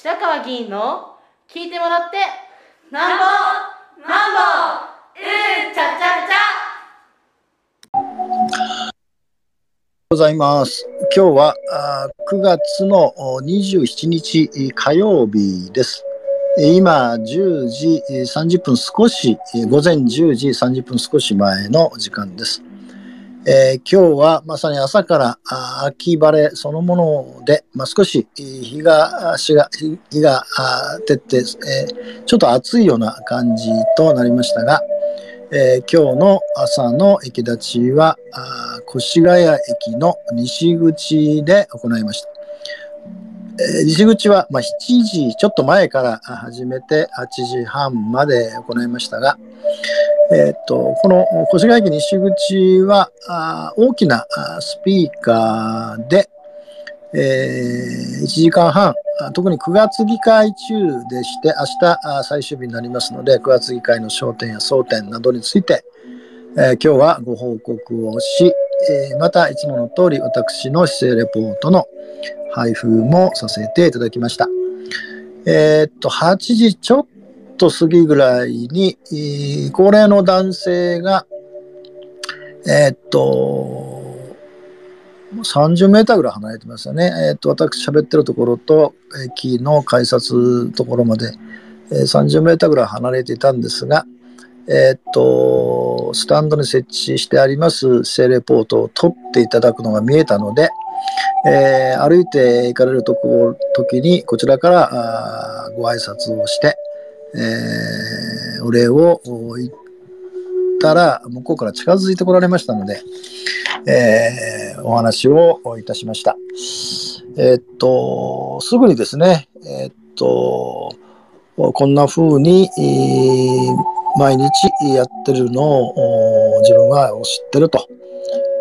白川議員の聞いてもらってなんぼなんぼうんちゃちゃちゃございます。今日はあー9月のお27日火曜日です。えー今10時えー30分少し、えー午前10時30分少し前の時間です。えー今日はまさに朝から秋晴れそのもので、まあ、少し日が日が日が照って、えーちょっと暑いような感じとなりましたが、えー今日の朝の駅立ちは越谷駅の西口で行いました。えー西口は、まあ、7時ちょっと前から始めて8時半まで行いましたが、えーっとこの越谷駅西口はあ大きなあスピーカーで、え1時間半特に9月議会中でして明日あ最終日になりますので9月議会の焦点や争点などについて、えー今日はご報告をし、えーまたいつもの通り私の姿勢レポートの配布もさせていただきました。えーっと8時ちょっと過ぎぐらいに、高齢の男性がえーっと30メーターぐらい離れてますよね。えーっと私喋ってるところと駅の改札ところまで、えー30メーターぐらい離れていたんですが、えーっと、スタンドに設置してあります性レポートを取っていただくのが見えたので、えー歩いて行かれるとこ時にこちらからあーご挨拶をして、えーお礼を言ったら向こうから近づいてこられましたので、えーお話をいたしました。えーっと、すぐにですね、えーっと、こんな風に、毎日やってるのを自分は知ってると。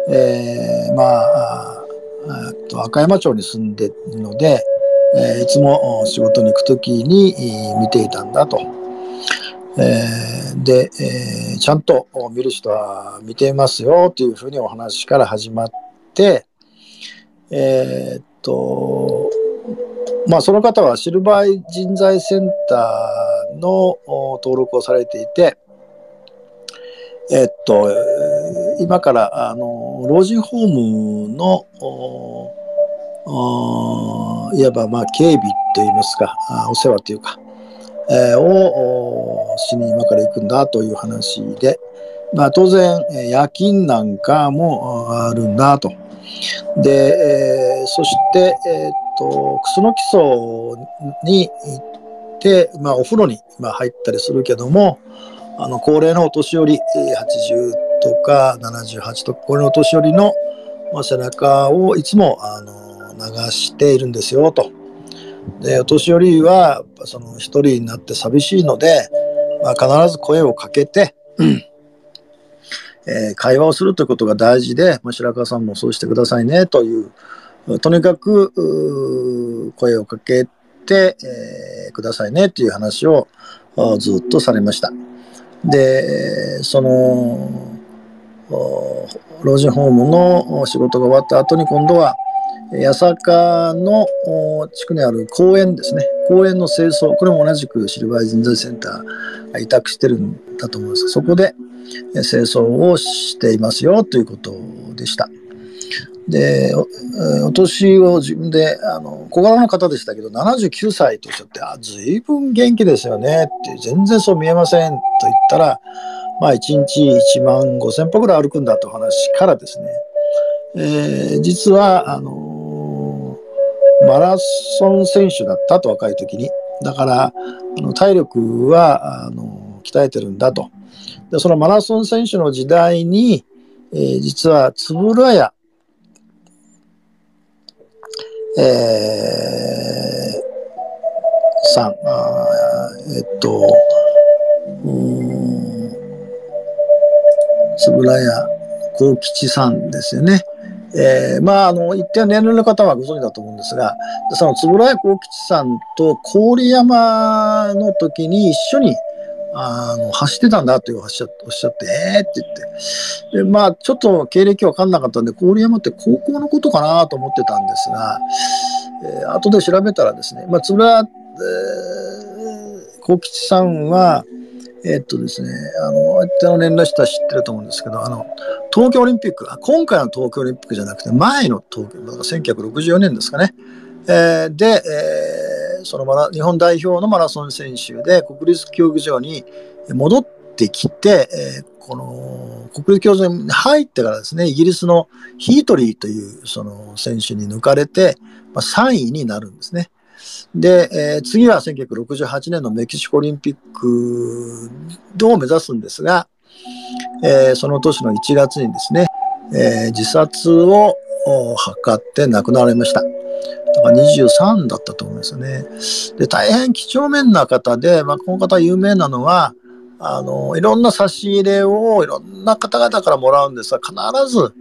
えーまあ、あえっと赤山町に住んでるので、えーいつも仕事に行くときに見ていたんだと。えーで、えーちゃんと見る人は見ていますよというふうにお話から始まって、えーっと、まあ、その方はシルバー人材センターの登録をされていて、えっと、今から、あの、老人ホームの、いわば、まあ、警備といいますか、お世話というか、えーをしに今から行くんだという話で、まあ、当然、夜勤なんかもあるんだと。で、えーそして、えーっと、楠木荘に行って、まあ、お風呂に、入ったりするけども、あの、高齢のお年寄り、80とか78とか、高齢のお年寄りの、まあ、背中をいつも、あの、流しているんですよ、と。で、お年寄りは、その、一人になって寂しいので、まあ、必ず声をかけて、えー会話をするということが大事で、ま、白川さんもそうしてくださいねという、とにかく声をかけて、えーくださいねという話をずっとされました。で、その、老人ホームの仕事が終わった後に今度は、八坂の地区にある公園ですね。公園の清掃、これも同じくシルバー人材センターが委託してるんだと思います。そこで清掃をしていますよということでした。で、お年を自分で、あの、小柄の方でしたけど、79歳とおっしゃって、あ、随分元気ですよねって、全然そう見えませんと言ったら、まあ、1日1万5千歩ぐらい歩くんだと話からですね、えー実は、あのマラソン選手だったと若い時に。だから、あの体力は、あの鍛えてるんだと。で、そのマラソン選手の時代に、えー実は、つぶらや、えーさん、あえっと、円谷幸吉さんですよね。えーまあ、あの、一定年齢の方はご存知だと思うんですが、その円谷幸吉さんと郡山の時に一緒にあの走ってたんだとおっしゃって、おっしゃってえーって言って。で、まあ、ちょっと経歴わかんなかったんで、郡山って高校のことかなと思ってたんですが、えー後で調べたらですね、まあ、円谷えー、幸吉さんは、えー、っとですね、あの、相手の年齢人は知ってると思うんですけど、あの、東京オリンピック、今回の東京オリンピックじゃなくて、前の東京、1964年ですかね。えー、で、えー、そのマラ日本代表のマラソン選手で国立競技場に戻ってきて、えー、この国立競技場に入ってからですね、イギリスのヒートリーというその選手に抜かれて、まあ、3位になるんですね。で、えー、次は1968年のメキシコオリンピックを目指すんですが、えー、その年の1月にですね、えー、自殺を図って亡くなられました。だから23だったと思うんですよね。で、大変几帳面な方で、まあ、この方有名なのは、あの、いろんな差し入れをいろんな方々からもらうんですが、必ず、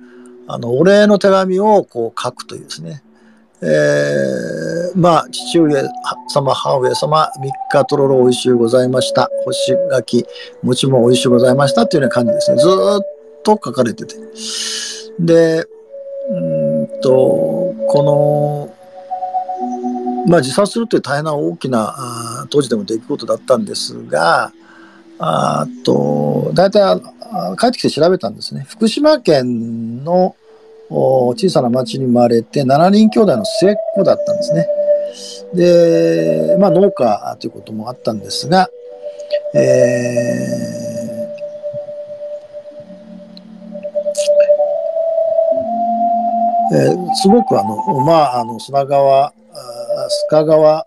あの、お礼の手紙をこう書くというですね。えー、まあ、父上様、母上様、三日とろろ美味しゅうございました。干し柿、餅も美味しゅうございましたっていうような感じですね。ずっと書かれてて。で、うんと、この、まあ、自殺するという大変な大きなあ当時でも出来事だったんですが、あと大体帰ってきて調べたんですね。福島県の小さな町に生まれて7人兄弟の末っ子だったんですね。で、まあ農家ということもあったんですが、えーえー、すごくあの、まあ、あの砂川、須賀川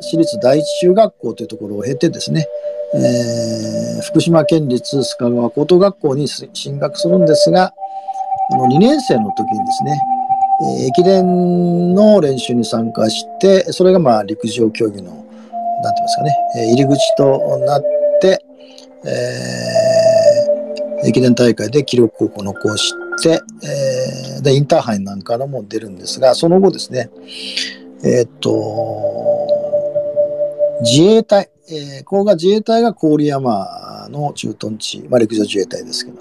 市立第一中学校というところを経てですね、えー、福島県立須賀川高等学校に進学するんですが、あの2年生の時にですね、えー、駅伝の練習に参加して、それがまあ陸上競技の、なんて言いますかね、えー、入り口となって、えー、駅伝大会で記録を残して、えー、で、インターハイなんかのも出るんですが、その後ですね、えー、っと、自衛隊、えー、ここが自衛隊が郡山の駐屯地、まあ陸上自衛隊ですけど、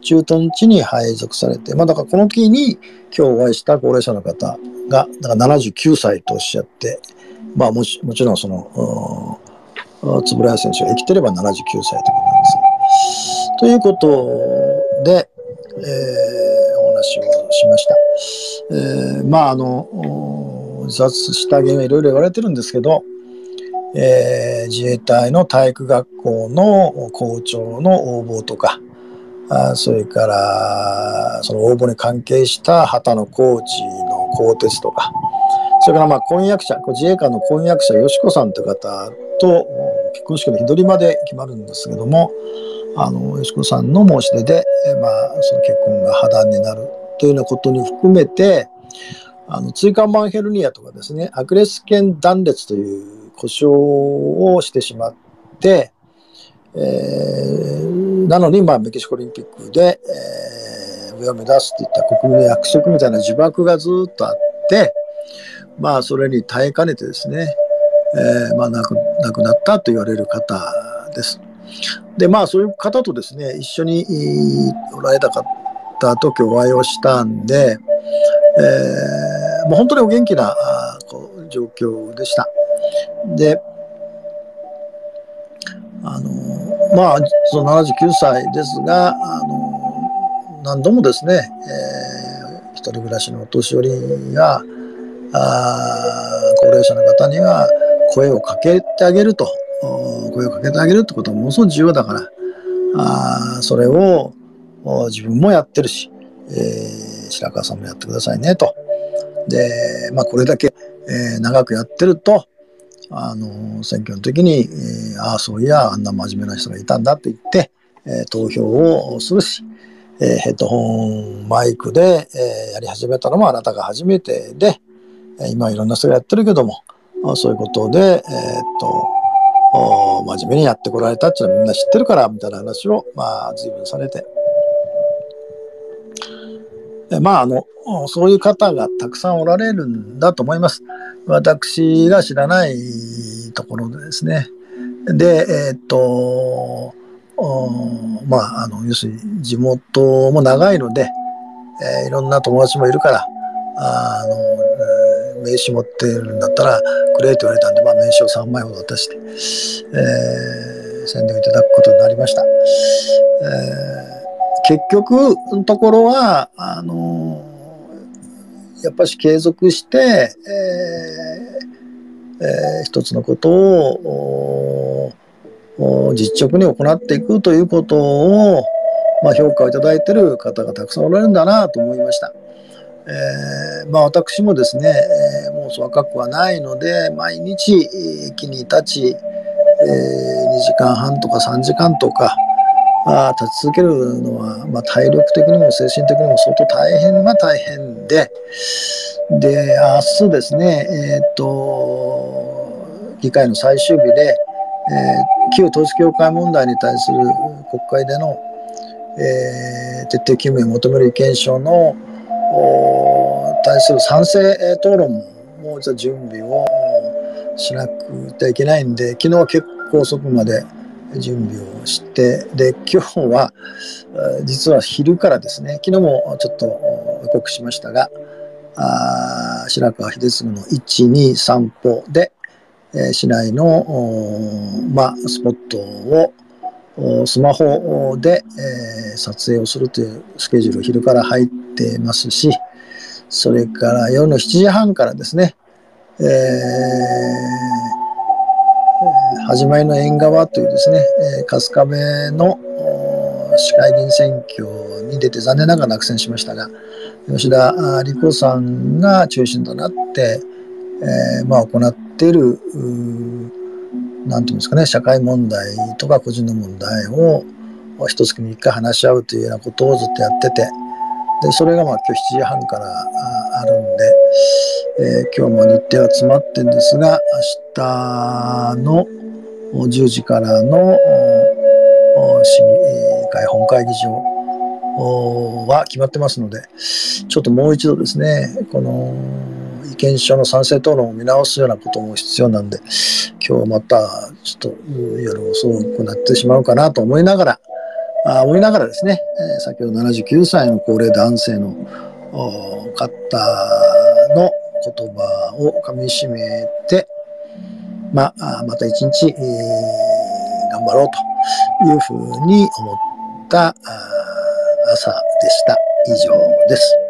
駐屯地に配属されて、まあだからこの時に今日お会いした高齢者の方が、だから79歳とおっしゃって、まあもちもちろんその、円谷選手が生きてれば79歳ということなんですということで、えー、お話をしました。えー、まああの、自殺した原因いろいろ言われてるんですけど、えー、自衛隊の体育学校の校長の応募とか、あそれからその応募に関係した旗のコーチの更迭とか、それからまあ婚約者、自衛官の婚約者、よしこさんという方と結婚式の日取りまで決まるんですけども、あの、よしこさんの申し出で、まあ、その結婚が破談になるというようなことに含めて、あの、椎間板ヘルニアとかですね、アクレス腱断裂という故障をしてしまって、えー、なのに、まあ、メキシコオリンピックで、えー、上を目指すっていった国民の約束みたいな呪縛がずっとあって、まあ、それに耐えかねてですね、えー、まあ亡く、亡くなったと言われる方です。で、まあ、そういう方とですね、一緒におられた方と今日お会いをしたんで、えー、もう本当にお元気なこう状況でした。で、あの、まあ、その79歳ですが、あの、何度もですね、えー、一人暮らしのお年寄りが、あ高齢者の方には声をかけてあげると、声をかけてあげるってことはものすごく重要だから、あそれを自分もやってるし、えー、白川さんもやってくださいねと。で、まあ、これだけ、えー、長くやってると、あの、選挙の時に、えー、ああ、そういや、あんな真面目な人がいたんだって言って、えー、投票をするし、えー、ヘッドホンマイクで、えー、やり始めたのもあなたが初めてで、今いろんな人がやってるけども、そういうことで、えー、っと、真面目にやってこられたっていうのはみんな知ってるから、みたいな話を、まあ、随分されて。まあ、あの、そういう方がたくさんおられるんだと思います。私が知らないところでですね。で、えー、っと、まあ、あの、要するに地元も長いので、えー、いろんな友達もいるから、あの、名刺持ってるんだったらくれと言われたんで、まあ、名刺を3枚ほど渡して、えー、宣伝をいただくことになりました。えー、結局のところは、あのー、やっぱし継続して、えーえー、一つのことを実直に行っていくということを、まあ、評価をいただいている方がたくさんおられるんだなと思いました。えー、まあ、私もですね、えー、もう若くはないので毎日木に立ち、えー、2時間半とか3時間とかあ立ち続けるのは、まあ、体力的にも精神的にも相当大変は大変で。で明日ですね、えーと、議会の最終日で、えー、旧統一教会問題に対する国会での、えー、徹底究明を求める意見書の対する賛成討論も準備をしなくてはいけないんで昨日は結構遅くまで準備をしてで今日は実は昼からですね昨日もちょっと予告しましたがあ白川秀次の123歩で、えー、市内の、ま、スポットをスマホで、えー、撮影をするというスケジュール昼から入ってますしそれから夜の7時半からですね、え、始まりの縁側というですね、えー、春日部の市会議員選挙に出て残念ながら落選しましたが、吉田理子さんが中心となって、えー、まあ行っている、なんていうんですかね、社会問題とか個人の問題を一月に一回話し合うというようなことをずっとやってて、でそれがまあ今日7時半からあるんで、えー、今日も日程は詰まってるんですが明日の10時からの市議会本会議場は決まってますのでちょっともう一度ですねこの意見書の賛成討論を見直すようなことも必要なんで今日またちょっと夜遅くなってしまうかなと思いながらあ思いながらですね、え、先ほど79歳の高齢男性の方の言葉をかみしめて、まあ、また一日、えー、頑張ろうというふうに思った朝でした。以上です。